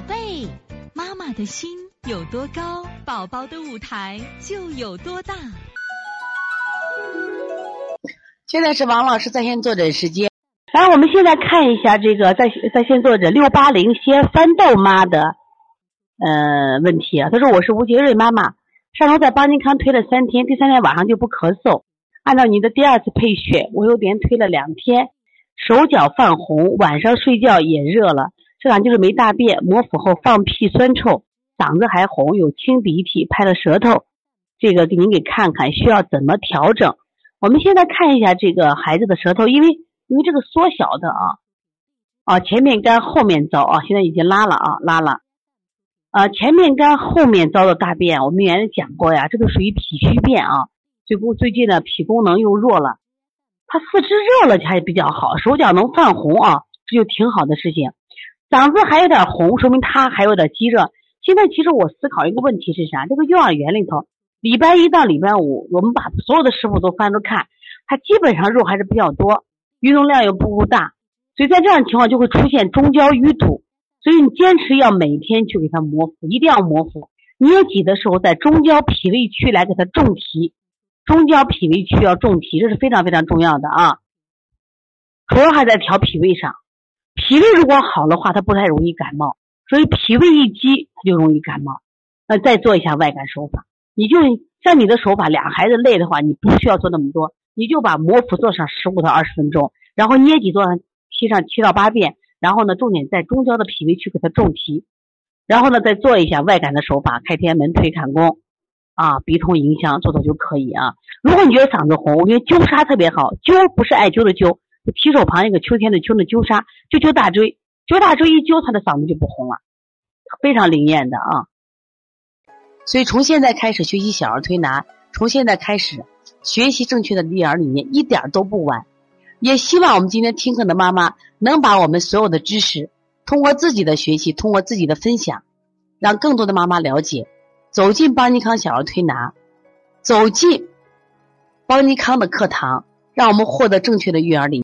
宝贝，妈妈的心有多高，宝宝的舞台就有多大。现在是王老师在线坐诊时间。来，我们现在看一下这个在在线坐诊六八零西翻豆妈的呃问题啊。他说我是吴杰瑞妈妈，上周在邦尼康推了三天，第三天晚上就不咳嗽。按照你的第二次配血，我又连推了两天，手脚泛红，晚上睡觉也热了。这俩就是没大便，摩腹后放屁酸臭，嗓子还红，有清鼻涕，拍了舌头。这个给您给看看，需要怎么调整？我们现在看一下这个孩子的舌头，因为因为这个缩小的啊啊前面干后面糟啊，现在已经拉了啊拉了啊前面干后面糟的大便，我们原来讲过呀，这个属于脾虚便啊。最不最近呢脾功能又弱了，他四肢热了还比较好，手脚能泛红啊，这就挺好的事情。嗓子还有点红，说明他还有点积热。现在其实我思考一个问题是啥？这个幼儿园里头。礼拜一到礼拜五，我们把所有的师傅都翻着看，他基本上肉还是比较多，运动量又不够大，所以在这样情况就会出现中焦淤堵。所以你坚持要每天去给他磨腹，一定要磨腹。捏脊的时候，在中焦脾胃区来给他重提，中焦脾胃区要重提，这是非常非常重要的啊。主要还在调脾胃上，脾胃如果好的话，他不太容易感冒，所以脾胃一积，他就容易感冒。那再做一下外感手法。你就像你的手法，俩孩子累的话，你不需要做那么多，你就把摩腹做上十五到二十分钟，然后捏脊做上七上七到八遍，然后呢，重点在中焦的脾胃区给它重提，然后呢，再做一下外感的手法，开天门、推坎宫，啊，鼻通迎香，做做就可以啊。如果你觉得嗓子红，我觉得灸痧特别好，灸不是艾灸的灸，提手旁一个秋天的秋的揪痧，就灸大椎，揪大椎一揪，他的嗓子就不红了，非常灵验的啊。所以，从现在开始学习小儿推拿，从现在开始学习正确的育儿理念，一点都不晚。也希望我们今天听课的妈妈能把我们所有的知识，通过自己的学习，通过自己的分享，让更多的妈妈了解，走进邦尼康小儿推拿，走进邦尼康的课堂，让我们获得正确的育儿理。